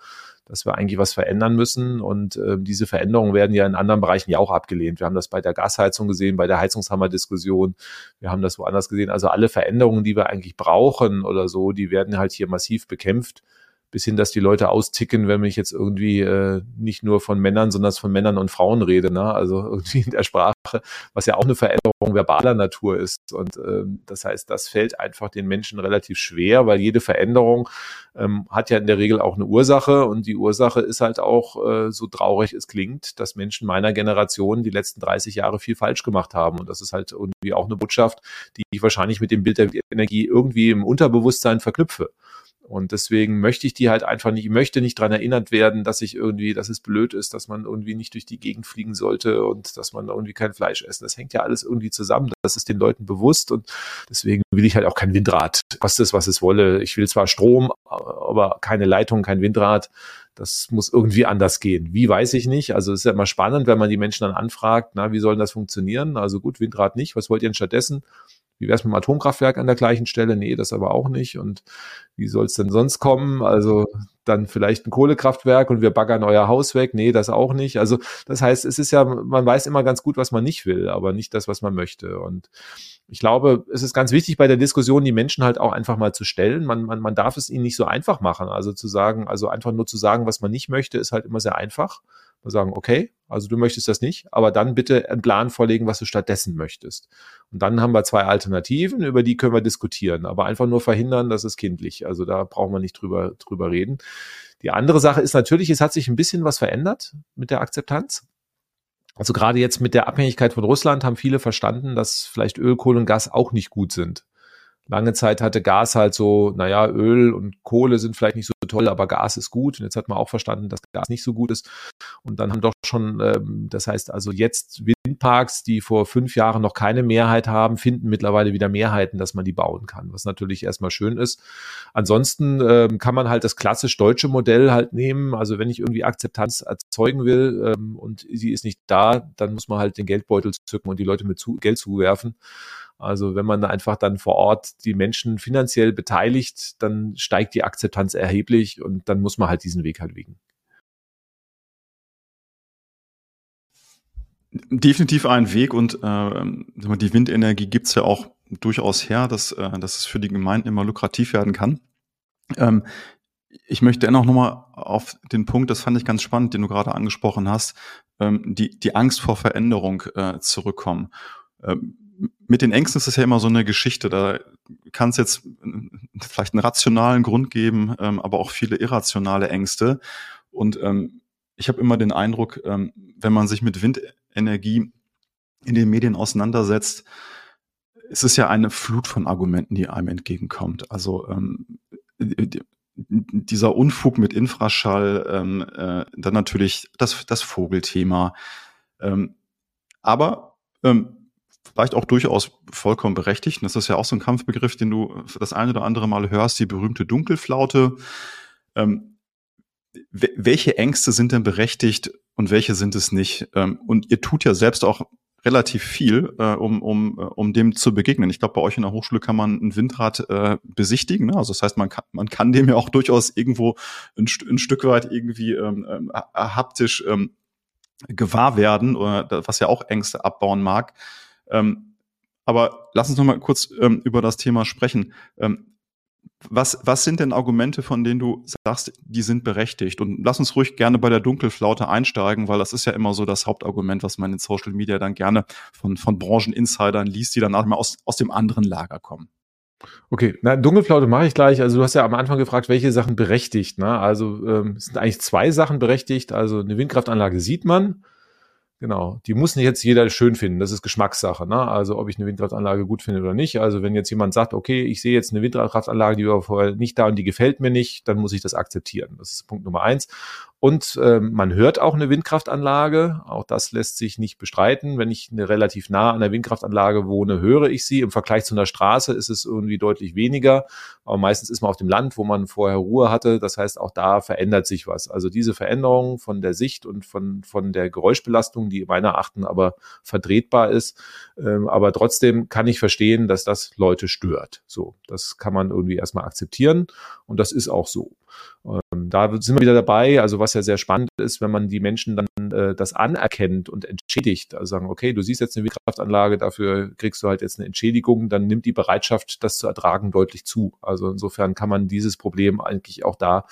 dass wir eigentlich was verändern müssen. Und äh, diese Veränderungen werden ja in anderen Bereichen ja auch abgelehnt. Wir haben das bei der Gasheizung gesehen, bei der Heizungshammer-Diskussion. Wir haben das woanders gesehen. Also alle Veränderungen, die wir eigentlich brauchen oder so, die werden halt hier massiv bekämpft bis hin, dass die Leute austicken, wenn ich jetzt irgendwie äh, nicht nur von Männern, sondern von Männern und Frauen rede. Ne? Also irgendwie in der Sprache, was ja auch eine Veränderung verbaler Natur ist. Und ähm, das heißt, das fällt einfach den Menschen relativ schwer, weil jede Veränderung ähm, hat ja in der Regel auch eine Ursache und die Ursache ist halt auch, äh, so traurig es klingt, dass Menschen meiner Generation die letzten 30 Jahre viel falsch gemacht haben. Und das ist halt irgendwie auch eine Botschaft, die ich wahrscheinlich mit dem Bild der Energie irgendwie im Unterbewusstsein verknüpfe. Und deswegen möchte ich die halt einfach nicht, ich möchte nicht dran erinnert werden, dass ich irgendwie, dass es blöd ist, dass man irgendwie nicht durch die Gegend fliegen sollte und dass man irgendwie kein Fleisch essen. Das hängt ja alles irgendwie zusammen. Das ist den Leuten bewusst und deswegen will ich halt auch kein Windrad. Kostet es, was es wolle. Ich will zwar Strom, aber keine Leitung, kein Windrad. Das muss irgendwie anders gehen. Wie weiß ich nicht. Also es ist ja immer spannend, wenn man die Menschen dann anfragt, na, wie soll das funktionieren? Also gut, Windrad nicht. Was wollt ihr denn stattdessen? Wie wäre es mit dem Atomkraftwerk an der gleichen Stelle? Nee, das aber auch nicht. Und wie soll es denn sonst kommen? Also dann vielleicht ein Kohlekraftwerk und wir baggern euer Haus weg. Nee, das auch nicht. Also das heißt, es ist ja, man weiß immer ganz gut, was man nicht will, aber nicht das, was man möchte. Und ich glaube, es ist ganz wichtig bei der Diskussion, die Menschen halt auch einfach mal zu stellen. Man, man, man darf es ihnen nicht so einfach machen. Also zu sagen, also einfach nur zu sagen, was man nicht möchte, ist halt immer sehr einfach. Wir sagen, okay, also du möchtest das nicht, aber dann bitte einen Plan vorlegen, was du stattdessen möchtest. Und dann haben wir zwei Alternativen, über die können wir diskutieren, aber einfach nur verhindern, das ist kindlich. Also da brauchen wir nicht drüber, drüber reden. Die andere Sache ist natürlich, es hat sich ein bisschen was verändert mit der Akzeptanz. Also gerade jetzt mit der Abhängigkeit von Russland haben viele verstanden, dass vielleicht Öl, Kohle und Gas auch nicht gut sind. Lange Zeit hatte Gas halt so, naja, Öl und Kohle sind vielleicht nicht so toll, aber Gas ist gut. Und jetzt hat man auch verstanden, dass Gas nicht so gut ist. Und dann haben doch schon, ähm, das heißt also jetzt Windparks, die vor fünf Jahren noch keine Mehrheit haben, finden mittlerweile wieder Mehrheiten, dass man die bauen kann, was natürlich erstmal schön ist. Ansonsten ähm, kann man halt das klassisch deutsche Modell halt nehmen. Also wenn ich irgendwie Akzeptanz erzeugen will ähm, und sie ist nicht da, dann muss man halt den Geldbeutel zücken und die Leute mit zu, Geld zuwerfen. Also wenn man da einfach dann vor Ort die Menschen finanziell beteiligt, dann steigt die Akzeptanz erheblich und dann muss man halt diesen Weg halt wegen. Definitiv ein Weg und äh, die Windenergie gibt's ja auch durchaus her, dass, äh, dass es für die Gemeinden immer lukrativ werden kann. Ähm, ich möchte dennoch nochmal auf den Punkt, das fand ich ganz spannend, den du gerade angesprochen hast, ähm, die, die Angst vor Veränderung äh, zurückkommen. Ähm, mit den Ängsten ist es ja immer so eine Geschichte. Da kann es jetzt vielleicht einen rationalen Grund geben, ähm, aber auch viele irrationale Ängste. Und ähm, ich habe immer den Eindruck, ähm, wenn man sich mit Windenergie in den Medien auseinandersetzt, es ist ja eine Flut von Argumenten, die einem entgegenkommt. Also ähm, dieser Unfug mit Infraschall, ähm, äh, dann natürlich das, das Vogelthema. Ähm, aber ähm, vielleicht auch durchaus vollkommen berechtigt. Und das ist ja auch so ein Kampfbegriff, den du das eine oder andere Mal hörst, die berühmte Dunkelflaute. Ähm, welche Ängste sind denn berechtigt und welche sind es nicht? Ähm, und ihr tut ja selbst auch relativ viel, äh, um, um, um dem zu begegnen. Ich glaube, bei euch in der Hochschule kann man ein Windrad äh, besichtigen. Ne? Also das heißt, man kann, man kann dem ja auch durchaus irgendwo ein, ein Stück weit irgendwie ähm, äh, haptisch ähm, gewahr werden, oder, was ja auch Ängste abbauen mag. Ähm, aber lass uns noch mal kurz ähm, über das Thema sprechen. Ähm, was, was sind denn Argumente, von denen du sagst, die sind berechtigt? Und lass uns ruhig gerne bei der Dunkelflaute einsteigen, weil das ist ja immer so das Hauptargument, was man in Social Media dann gerne von, von Brancheninsidern liest, die dann auch mal aus, aus dem anderen Lager kommen. Okay, na, Dunkelflaute mache ich gleich. Also du hast ja am Anfang gefragt, welche Sachen berechtigt. Ne? Also ähm, es sind eigentlich zwei Sachen berechtigt. Also eine Windkraftanlage sieht man. Genau, die muss nicht jetzt jeder schön finden. Das ist Geschmackssache. Ne? Also ob ich eine Windkraftanlage gut finde oder nicht. Also wenn jetzt jemand sagt, okay, ich sehe jetzt eine Windkraftanlage, die war vorher nicht da und die gefällt mir nicht, dann muss ich das akzeptieren. Das ist Punkt Nummer eins. Und ähm, man hört auch eine Windkraftanlage. Auch das lässt sich nicht bestreiten. Wenn ich eine relativ nah an der Windkraftanlage wohne, höre ich sie. Im Vergleich zu einer Straße ist es irgendwie deutlich weniger. Aber meistens ist man auf dem Land, wo man vorher Ruhe hatte. Das heißt, auch da verändert sich was. Also diese Veränderung von der Sicht und von, von der Geräuschbelastung, die meiner Achten aber vertretbar ist. Ähm, aber trotzdem kann ich verstehen, dass das Leute stört. So, das kann man irgendwie erstmal akzeptieren. Und das ist auch so. Da sind wir wieder dabei, also was ja sehr spannend ist, wenn man die Menschen dann äh, das anerkennt und entschädigt, also sagen, okay, du siehst jetzt eine Windkraftanlage, dafür kriegst du halt jetzt eine Entschädigung, dann nimmt die Bereitschaft, das zu ertragen, deutlich zu. Also insofern kann man dieses Problem eigentlich auch da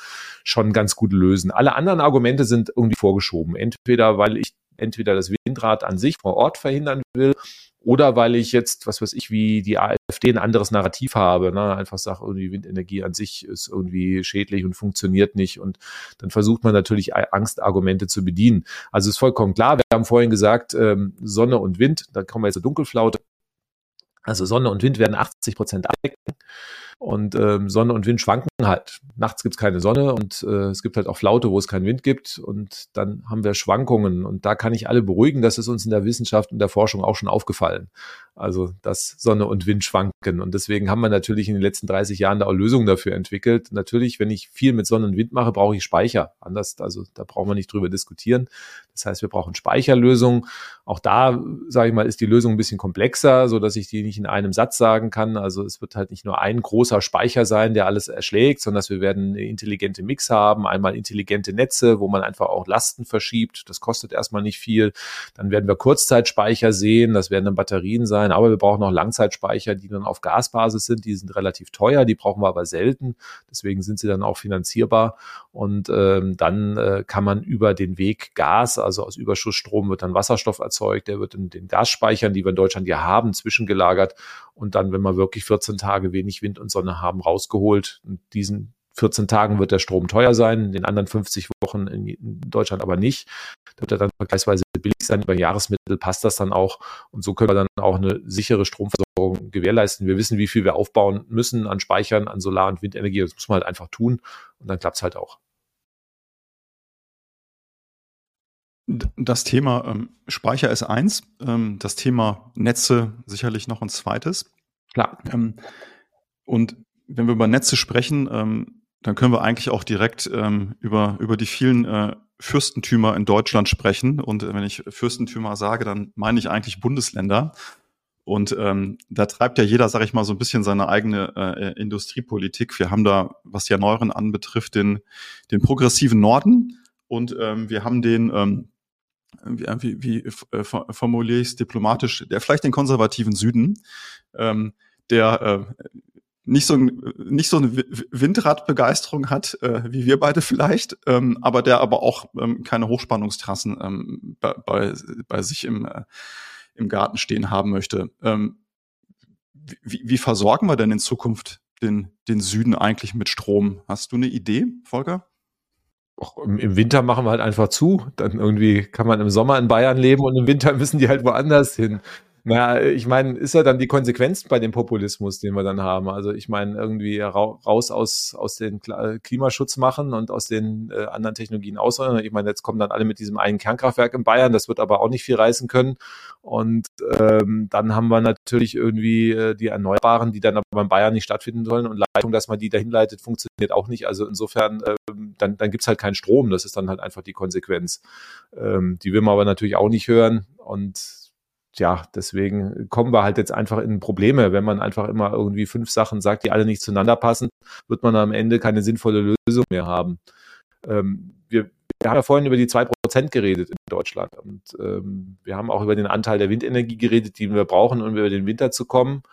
schon ganz gut lösen. Alle anderen Argumente sind irgendwie vorgeschoben. Entweder weil ich entweder das Windrad an sich vor Ort verhindern will oder weil ich jetzt, was weiß ich, wie die AfD ein anderes Narrativ habe, ne? einfach sage, irgendwie Windenergie an sich ist irgendwie schädlich und funktioniert nicht. Und dann versucht man natürlich Angstargumente zu bedienen. Also ist vollkommen klar, wir haben vorhin gesagt, ähm, Sonne und Wind, da kommen wir jetzt zur Dunkelflaute. Also Sonne und Wind werden 80 Prozent abdecken. Und ähm, Sonne und Wind schwanken halt. Nachts gibt es keine Sonne und äh, es gibt halt auch Flaute, wo es keinen Wind gibt. Und dann haben wir Schwankungen. Und da kann ich alle beruhigen, das ist uns in der Wissenschaft und der Forschung auch schon aufgefallen. Also, dass Sonne und Wind schwanken. Und deswegen haben wir natürlich in den letzten 30 Jahren da auch Lösungen dafür entwickelt. Natürlich, wenn ich viel mit Sonne und Wind mache, brauche ich Speicher. Anders, also da brauchen wir nicht drüber diskutieren. Das heißt, wir brauchen Speicherlösungen. Auch da, sage ich mal, ist die Lösung ein bisschen komplexer, so dass ich die nicht in einem Satz sagen kann. Also es wird halt nicht nur ein großer Speicher sein, der alles erschlägt, sondern dass wir werden eine intelligente Mix haben, einmal intelligente Netze, wo man einfach auch Lasten verschiebt. Das kostet erstmal nicht viel. Dann werden wir Kurzzeitspeicher sehen. Das werden dann Batterien sein aber wir brauchen auch Langzeitspeicher, die dann auf Gasbasis sind. Die sind relativ teuer, die brauchen wir aber selten. Deswegen sind sie dann auch finanzierbar. Und ähm, dann äh, kann man über den Weg Gas, also aus Überschussstrom wird dann Wasserstoff erzeugt, der wird in den Gasspeichern, die wir in Deutschland ja haben, zwischengelagert und dann, wenn wir wirklich 14 Tage wenig Wind und Sonne haben, rausgeholt. Und diesen 14 Tagen wird der Strom teuer sein, in den anderen 50 Wochen in Deutschland aber nicht. Da wird er dann vergleichsweise billig sein. Über Jahresmittel passt das dann auch. Und so können wir dann auch eine sichere Stromversorgung gewährleisten. Wir wissen, wie viel wir aufbauen müssen an Speichern, an Solar- und Windenergie. Das muss man halt einfach tun. Und dann klappt es halt auch. Das Thema ähm, Speicher ist eins, ähm, das Thema Netze sicherlich noch ein zweites. Klar. Ähm, und wenn wir über Netze sprechen, ähm, dann können wir eigentlich auch direkt ähm, über, über die vielen äh, Fürstentümer in Deutschland sprechen. Und wenn ich Fürstentümer sage, dann meine ich eigentlich Bundesländer. Und ähm, da treibt ja jeder, sage ich mal, so ein bisschen seine eigene äh, Industriepolitik. Wir haben da, was die Erneuern anbetrifft, den, den progressiven Norden und ähm, wir haben den, ähm, wie, wie äh, formuliere ich es diplomatisch, der vielleicht den konservativen Süden, ähm, der äh, nicht so, ein, nicht so eine Windradbegeisterung hat, äh, wie wir beide vielleicht, ähm, aber der aber auch ähm, keine Hochspannungstrassen ähm, bei, bei, bei sich im, äh, im Garten stehen haben möchte. Ähm, wie, wie versorgen wir denn in Zukunft den, den Süden eigentlich mit Strom? Hast du eine Idee, Volker? Och, Im Winter machen wir halt einfach zu. Dann irgendwie kann man im Sommer in Bayern leben und im Winter müssen die halt woanders hin. Naja, ich meine, ist ja dann die Konsequenz bei dem Populismus, den wir dann haben. Also ich meine, irgendwie raus aus, aus den Klimaschutz machen und aus den äh, anderen Technologien ausräumen. Ich meine, jetzt kommen dann alle mit diesem einen Kernkraftwerk in Bayern, das wird aber auch nicht viel reißen können. Und ähm, dann haben wir natürlich irgendwie äh, die Erneuerbaren, die dann aber in Bayern nicht stattfinden sollen und Leitung, dass man die dahin leitet, funktioniert auch nicht. Also insofern, ähm, dann, dann gibt's halt keinen Strom. Das ist dann halt einfach die Konsequenz. Ähm, die will man aber natürlich auch nicht hören. Und ja, deswegen kommen wir halt jetzt einfach in Probleme. Wenn man einfach immer irgendwie fünf Sachen sagt, die alle nicht zueinander passen, wird man am Ende keine sinnvolle Lösung mehr haben. Ähm, wir, wir haben ja vorhin über die zwei Prozent geredet in Deutschland und ähm, wir haben auch über den Anteil der Windenergie geredet, die wir brauchen, um über den Winter zu kommen.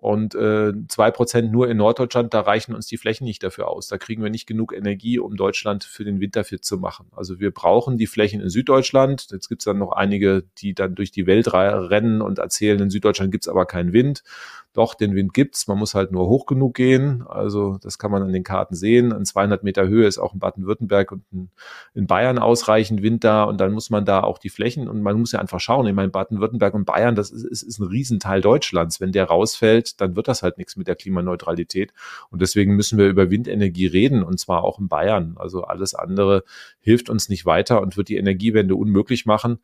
Und äh, zwei Prozent nur in Norddeutschland, da reichen uns die Flächen nicht dafür aus. Da kriegen wir nicht genug Energie, um Deutschland für den Winter fit zu machen. Also wir brauchen die Flächen in Süddeutschland. Jetzt gibt es dann noch einige, die dann durch die Welt rennen und erzählen, in Süddeutschland gibt es aber keinen Wind. Doch, den Wind gibt's, man muss halt nur hoch genug gehen. Also das kann man an den Karten sehen. An 200 Meter Höhe ist auch in Baden-Württemberg und in Bayern ausreichend Wind da und dann muss man da auch die Flächen und man muss ja einfach schauen. Ich meine, Baden-Württemberg und Bayern, das ist, ist, ist ein Riesenteil Deutschlands. Wenn der rausfällt, dann wird das halt nichts mit der Klimaneutralität und deswegen müssen wir über Windenergie reden und zwar auch in Bayern. Also alles andere hilft uns nicht weiter und wird die Energiewende unmöglich machen.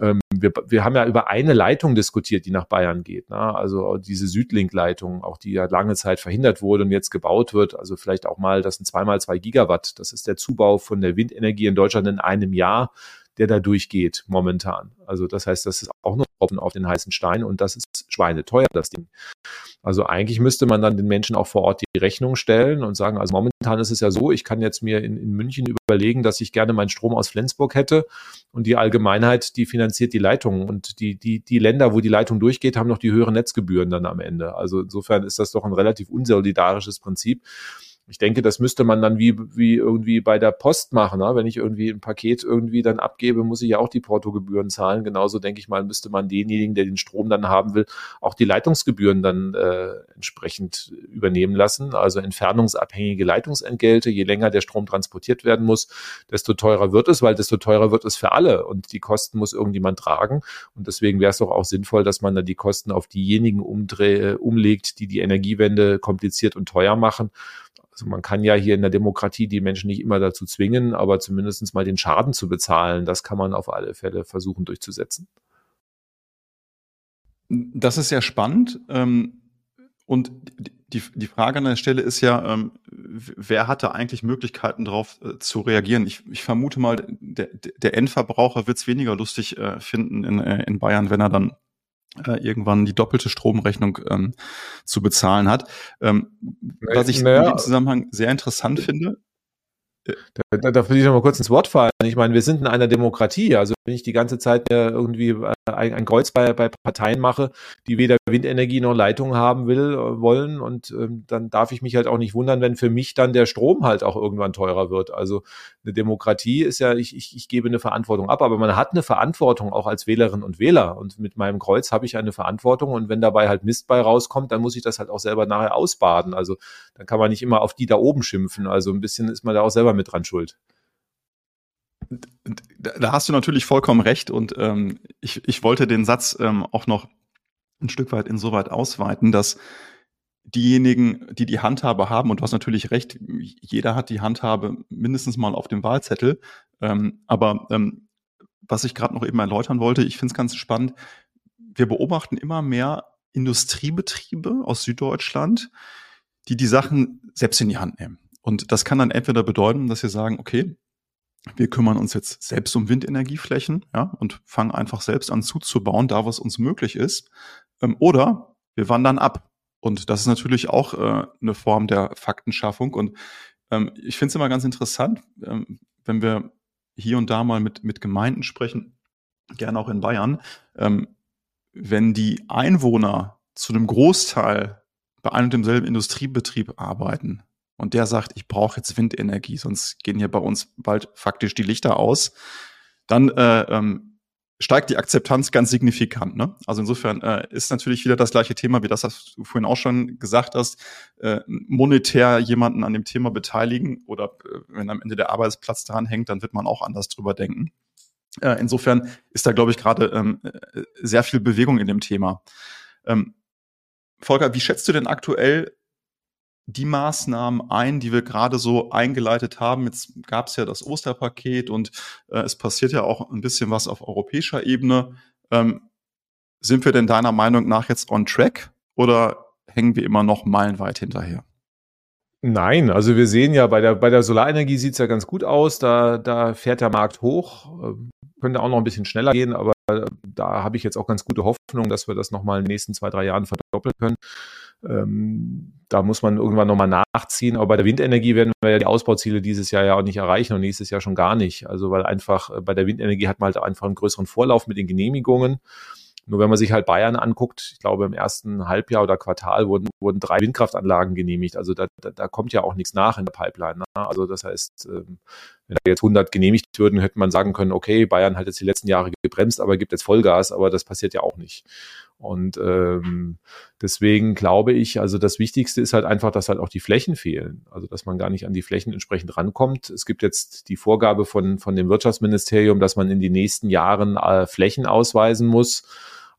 Ähm, wir, wir haben ja über eine Leitung diskutiert, die nach Bayern geht. Ne? Also diese Südlink-Leitung, auch die ja lange Zeit verhindert wurde und jetzt gebaut wird. Also vielleicht auch mal, das sind zweimal zwei Gigawatt. Das ist der Zubau von der Windenergie in Deutschland in einem Jahr der da durchgeht momentan. Also das heißt, das ist auch noch Tropfen auf den heißen Stein und das ist schweineteuer, das Ding. Also eigentlich müsste man dann den Menschen auch vor Ort die Rechnung stellen und sagen, also momentan ist es ja so, ich kann jetzt mir in, in München überlegen, dass ich gerne meinen Strom aus Flensburg hätte und die Allgemeinheit, die finanziert die Leitung und die, die, die Länder, wo die Leitung durchgeht, haben noch die höheren Netzgebühren dann am Ende. Also insofern ist das doch ein relativ unsolidarisches Prinzip ich denke, das müsste man dann wie, wie irgendwie bei der Post machen. Ne? Wenn ich irgendwie ein Paket irgendwie dann abgebe, muss ich ja auch die Portogebühren zahlen. Genauso denke ich mal, müsste man denjenigen, der den Strom dann haben will, auch die Leitungsgebühren dann äh, entsprechend übernehmen lassen. Also entfernungsabhängige Leitungsentgelte. Je länger der Strom transportiert werden muss, desto teurer wird es, weil desto teurer wird es für alle. Und die Kosten muss irgendjemand tragen. Und deswegen wäre es doch auch sinnvoll, dass man dann die Kosten auf diejenigen umdreh, umlegt, die die Energiewende kompliziert und teuer machen also man kann ja hier in der Demokratie die Menschen nicht immer dazu zwingen, aber zumindest mal den Schaden zu bezahlen, das kann man auf alle Fälle versuchen durchzusetzen. Das ist ja spannend. Ähm, und die, Frage an der Stelle ist ja, ähm, wer hatte eigentlich Möglichkeiten darauf äh, zu reagieren? Ich, vermute mal, der, Endverbraucher wird es weniger lustig äh, finden in, äh, in Bayern, wenn er dann äh, irgendwann die doppelte Stromrechnung ähm, zu bezahlen hat. Ähm, was ich naja, in dem Zusammenhang sehr interessant finde, da, da, da will ich noch mal kurz ins Wort fallen. Ich meine, wir sind in einer Demokratie. Also wenn ich die ganze Zeit irgendwie äh, ein, ein Kreuz bei, bei Parteien mache, die weder Windenergie noch Leitungen haben will, äh, wollen, und ähm, dann darf ich mich halt auch nicht wundern, wenn für mich dann der Strom halt auch irgendwann teurer wird. Also eine Demokratie ist ja, ich, ich, ich gebe eine Verantwortung ab, aber man hat eine Verantwortung auch als Wählerin und Wähler. Und mit meinem Kreuz habe ich eine Verantwortung. Und wenn dabei halt Mist bei rauskommt, dann muss ich das halt auch selber nachher ausbaden. Also dann kann man nicht immer auf die da oben schimpfen. Also ein bisschen ist man da auch selber mit dran schuld. Da hast du natürlich vollkommen recht und ähm, ich, ich wollte den Satz ähm, auch noch ein Stück weit insoweit ausweiten, dass diejenigen, die die Handhabe haben, und du hast natürlich recht, jeder hat die Handhabe mindestens mal auf dem Wahlzettel, ähm, aber ähm, was ich gerade noch eben erläutern wollte, ich finde es ganz spannend, wir beobachten immer mehr Industriebetriebe aus Süddeutschland, die die Sachen selbst in die Hand nehmen. Und das kann dann entweder bedeuten, dass sie sagen, okay, wir kümmern uns jetzt selbst um Windenergieflächen ja, und fangen einfach selbst an zuzubauen, da was uns möglich ist. Ähm, oder wir wandern ab. Und das ist natürlich auch äh, eine Form der Faktenschaffung. Und ähm, ich finde es immer ganz interessant, ähm, wenn wir hier und da mal mit, mit Gemeinden sprechen, gerne auch in Bayern, ähm, wenn die Einwohner zu einem Großteil bei einem und demselben Industriebetrieb arbeiten, und der sagt, ich brauche jetzt Windenergie, sonst gehen hier bei uns bald faktisch die Lichter aus, dann äh, ähm, steigt die Akzeptanz ganz signifikant. Ne? Also insofern äh, ist natürlich wieder das gleiche Thema, wie das, was du vorhin auch schon gesagt hast, äh, monetär jemanden an dem Thema beteiligen oder äh, wenn am Ende der Arbeitsplatz dran hängt, dann wird man auch anders drüber denken. Äh, insofern ist da, glaube ich, gerade ähm, äh, sehr viel Bewegung in dem Thema. Ähm, Volker, wie schätzt du denn aktuell die Maßnahmen ein, die wir gerade so eingeleitet haben. Jetzt gab es ja das Osterpaket und äh, es passiert ja auch ein bisschen was auf europäischer Ebene. Ähm, sind wir denn deiner Meinung nach jetzt on track oder hängen wir immer noch meilenweit hinterher? Nein, also wir sehen ja, bei der, bei der Solarenergie sieht es ja ganz gut aus. Da, da fährt der Markt hoch. Ähm, könnte auch noch ein bisschen schneller gehen, aber da habe ich jetzt auch ganz gute Hoffnung, dass wir das nochmal in den nächsten zwei, drei Jahren verdoppeln können. Ähm, da muss man irgendwann nochmal nachziehen. Aber bei der Windenergie werden wir ja die Ausbauziele dieses Jahr ja auch nicht erreichen und nächstes Jahr schon gar nicht. Also weil einfach äh, bei der Windenergie hat man halt einfach einen größeren Vorlauf mit den Genehmigungen. Nur wenn man sich halt Bayern anguckt, ich glaube im ersten Halbjahr oder Quartal wurden, wurden drei Windkraftanlagen genehmigt. Also da, da, da kommt ja auch nichts nach in der Pipeline. Ne? Also das heißt, ähm, wenn da jetzt 100 genehmigt würden, hätte man sagen können, okay, Bayern hat jetzt die letzten Jahre gebremst, aber gibt jetzt Vollgas, aber das passiert ja auch nicht. Und ähm, deswegen glaube ich, also das Wichtigste ist halt einfach, dass halt auch die Flächen fehlen. Also dass man gar nicht an die Flächen entsprechend rankommt. Es gibt jetzt die Vorgabe von, von dem Wirtschaftsministerium, dass man in den nächsten Jahren äh, Flächen ausweisen muss.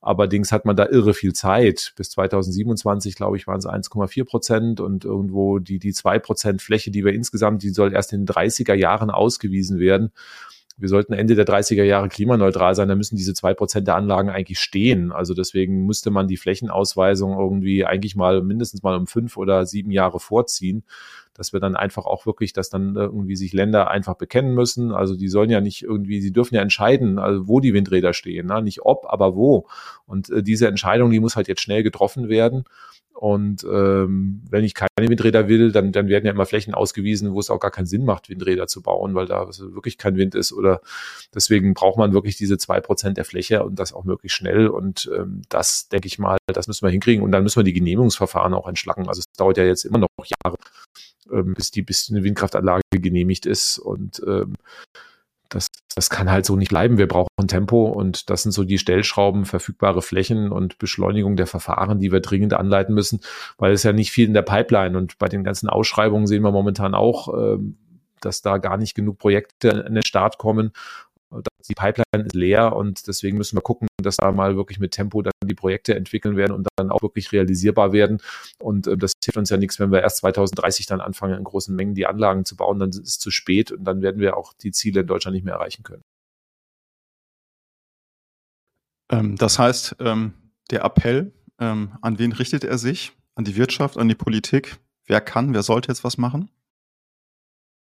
Allerdings hat man da irre viel Zeit. Bis 2027, glaube ich, waren es 1,4 Prozent und irgendwo die, die zwei Prozent Fläche, die wir insgesamt, die soll erst in den 30er Jahren ausgewiesen werden wir sollten Ende der 30er Jahre klimaneutral sein, da müssen diese zwei Prozent der Anlagen eigentlich stehen. Also deswegen müsste man die Flächenausweisung irgendwie eigentlich mal mindestens mal um fünf oder sieben Jahre vorziehen, dass wir dann einfach auch wirklich, dass dann irgendwie sich Länder einfach bekennen müssen. Also die sollen ja nicht irgendwie, sie dürfen ja entscheiden, also wo die Windräder stehen, ne? nicht ob, aber wo. Und äh, diese Entscheidung, die muss halt jetzt schnell getroffen werden. Und ähm, wenn ich keine Windräder will, dann, dann werden ja immer Flächen ausgewiesen, wo es auch gar keinen Sinn macht, Windräder zu bauen, weil da wirklich kein Wind ist. Oder deswegen braucht man wirklich diese zwei Prozent der Fläche und das auch möglichst schnell. Und ähm, das, denke ich mal, das müssen wir hinkriegen. Und dann müssen wir die Genehmigungsverfahren auch entschlacken. Also es dauert ja jetzt immer noch Jahre, ähm, bis die bis eine Windkraftanlage genehmigt ist. Und ähm, das, das kann halt so nicht bleiben. Wir brauchen Tempo und das sind so die Stellschrauben, verfügbare Flächen und Beschleunigung der Verfahren, die wir dringend anleiten müssen, weil es ja nicht viel in der Pipeline und bei den ganzen Ausschreibungen sehen wir momentan auch, ähm, dass da gar nicht genug Projekte an den Start kommen die Pipeline ist leer und deswegen müssen wir gucken, dass da mal wirklich mit Tempo dann die Projekte entwickeln werden und dann auch wirklich realisierbar werden. Und äh, das hilft uns ja nichts, wenn wir erst 2030 dann anfangen, in großen Mengen die Anlagen zu bauen, dann ist es zu spät und dann werden wir auch die Ziele in Deutschland nicht mehr erreichen können. Ähm, das heißt, ähm, der Appell, ähm, an wen richtet er sich? An die Wirtschaft, an die Politik? Wer kann, wer sollte jetzt was machen?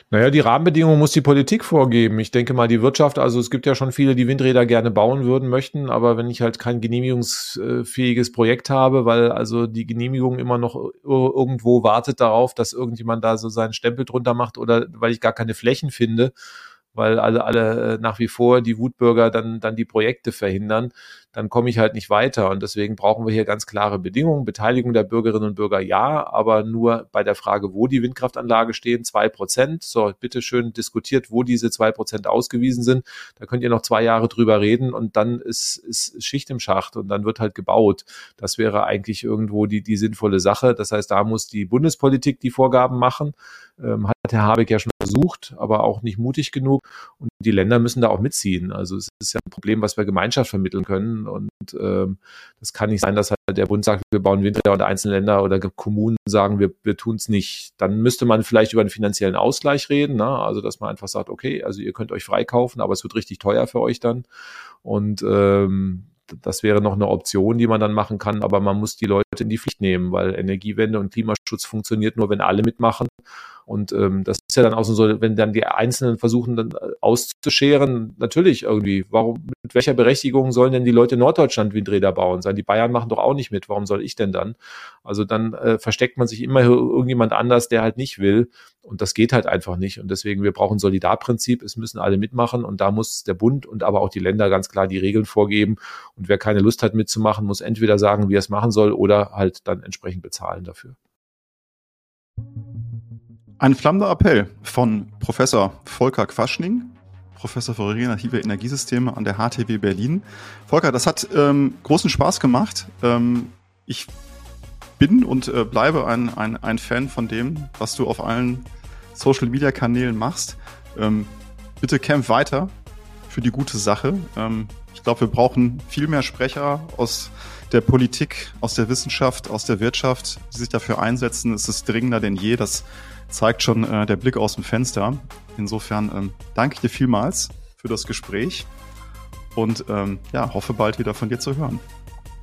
Naja, die Rahmenbedingungen muss die Politik vorgeben. Ich denke mal, die Wirtschaft, also es gibt ja schon viele, die Windräder gerne bauen würden möchten, aber wenn ich halt kein genehmigungsfähiges Projekt habe, weil also die Genehmigung immer noch irgendwo wartet darauf, dass irgendjemand da so seinen Stempel drunter macht oder weil ich gar keine Flächen finde, weil alle, alle äh, nach wie vor die Wutbürger dann, dann die Projekte verhindern, dann komme ich halt nicht weiter. Und deswegen brauchen wir hier ganz klare Bedingungen. Beteiligung der Bürgerinnen und Bürger ja, aber nur bei der Frage, wo die Windkraftanlage stehen, zwei Prozent. So, bitteschön diskutiert, wo diese zwei Prozent ausgewiesen sind. Da könnt ihr noch zwei Jahre drüber reden und dann ist, ist Schicht im Schacht und dann wird halt gebaut. Das wäre eigentlich irgendwo die, die sinnvolle Sache. Das heißt, da muss die Bundespolitik die Vorgaben machen. Ähm, hat Herr Habeck ja schon versucht, aber auch nicht mutig genug. Und die Länder müssen da auch mitziehen. Also es ist ja ein Problem, was wir Gemeinschaft vermitteln können. Und ähm, das kann nicht sein, dass halt der Bund sagt, wir bauen Windräder und einzelne Länder oder Kommunen sagen, wir, wir tun es nicht. Dann müsste man vielleicht über einen finanziellen Ausgleich reden. Ne? Also dass man einfach sagt, okay, also ihr könnt euch freikaufen, aber es wird richtig teuer für euch dann. Und ähm, das wäre noch eine Option, die man dann machen kann, aber man muss die Leute in die Pflicht nehmen, weil Energiewende und Klimaschutz funktioniert nur, wenn alle mitmachen. Und ähm, das ist ja dann auch so, wenn dann die Einzelnen versuchen, dann äh, auszuscheren, natürlich irgendwie, warum, mit welcher Berechtigung sollen denn die Leute in Norddeutschland Windräder bauen sein? Die Bayern machen doch auch nicht mit, warum soll ich denn dann? Also dann äh, versteckt man sich immer irgendjemand anders, der halt nicht will. Und das geht halt einfach nicht. Und deswegen, wir brauchen Solidarprinzip, es müssen alle mitmachen und da muss der Bund und aber auch die Länder ganz klar die Regeln vorgeben. Und wer keine Lust hat mitzumachen, muss entweder sagen, wie er es machen soll oder halt dann entsprechend bezahlen dafür. Ein flammender Appell von Professor Volker Quaschning, Professor für regenerative Energiesysteme an der HTW Berlin. Volker, das hat ähm, großen Spaß gemacht. Ähm, ich bin und äh, bleibe ein, ein, ein Fan von dem, was du auf allen Social-Media-Kanälen machst. Ähm, bitte kämpf weiter für die gute Sache. Ähm, ich glaube, wir brauchen viel mehr Sprecher aus der Politik, aus der Wissenschaft, aus der Wirtschaft, die sich dafür einsetzen. Es ist dringender denn je, dass zeigt schon äh, der Blick aus dem Fenster. Insofern ähm, danke ich dir vielmals für das Gespräch und ähm, ja, hoffe bald wieder von dir zu hören.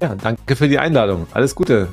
Ja, danke für die Einladung. Alles Gute.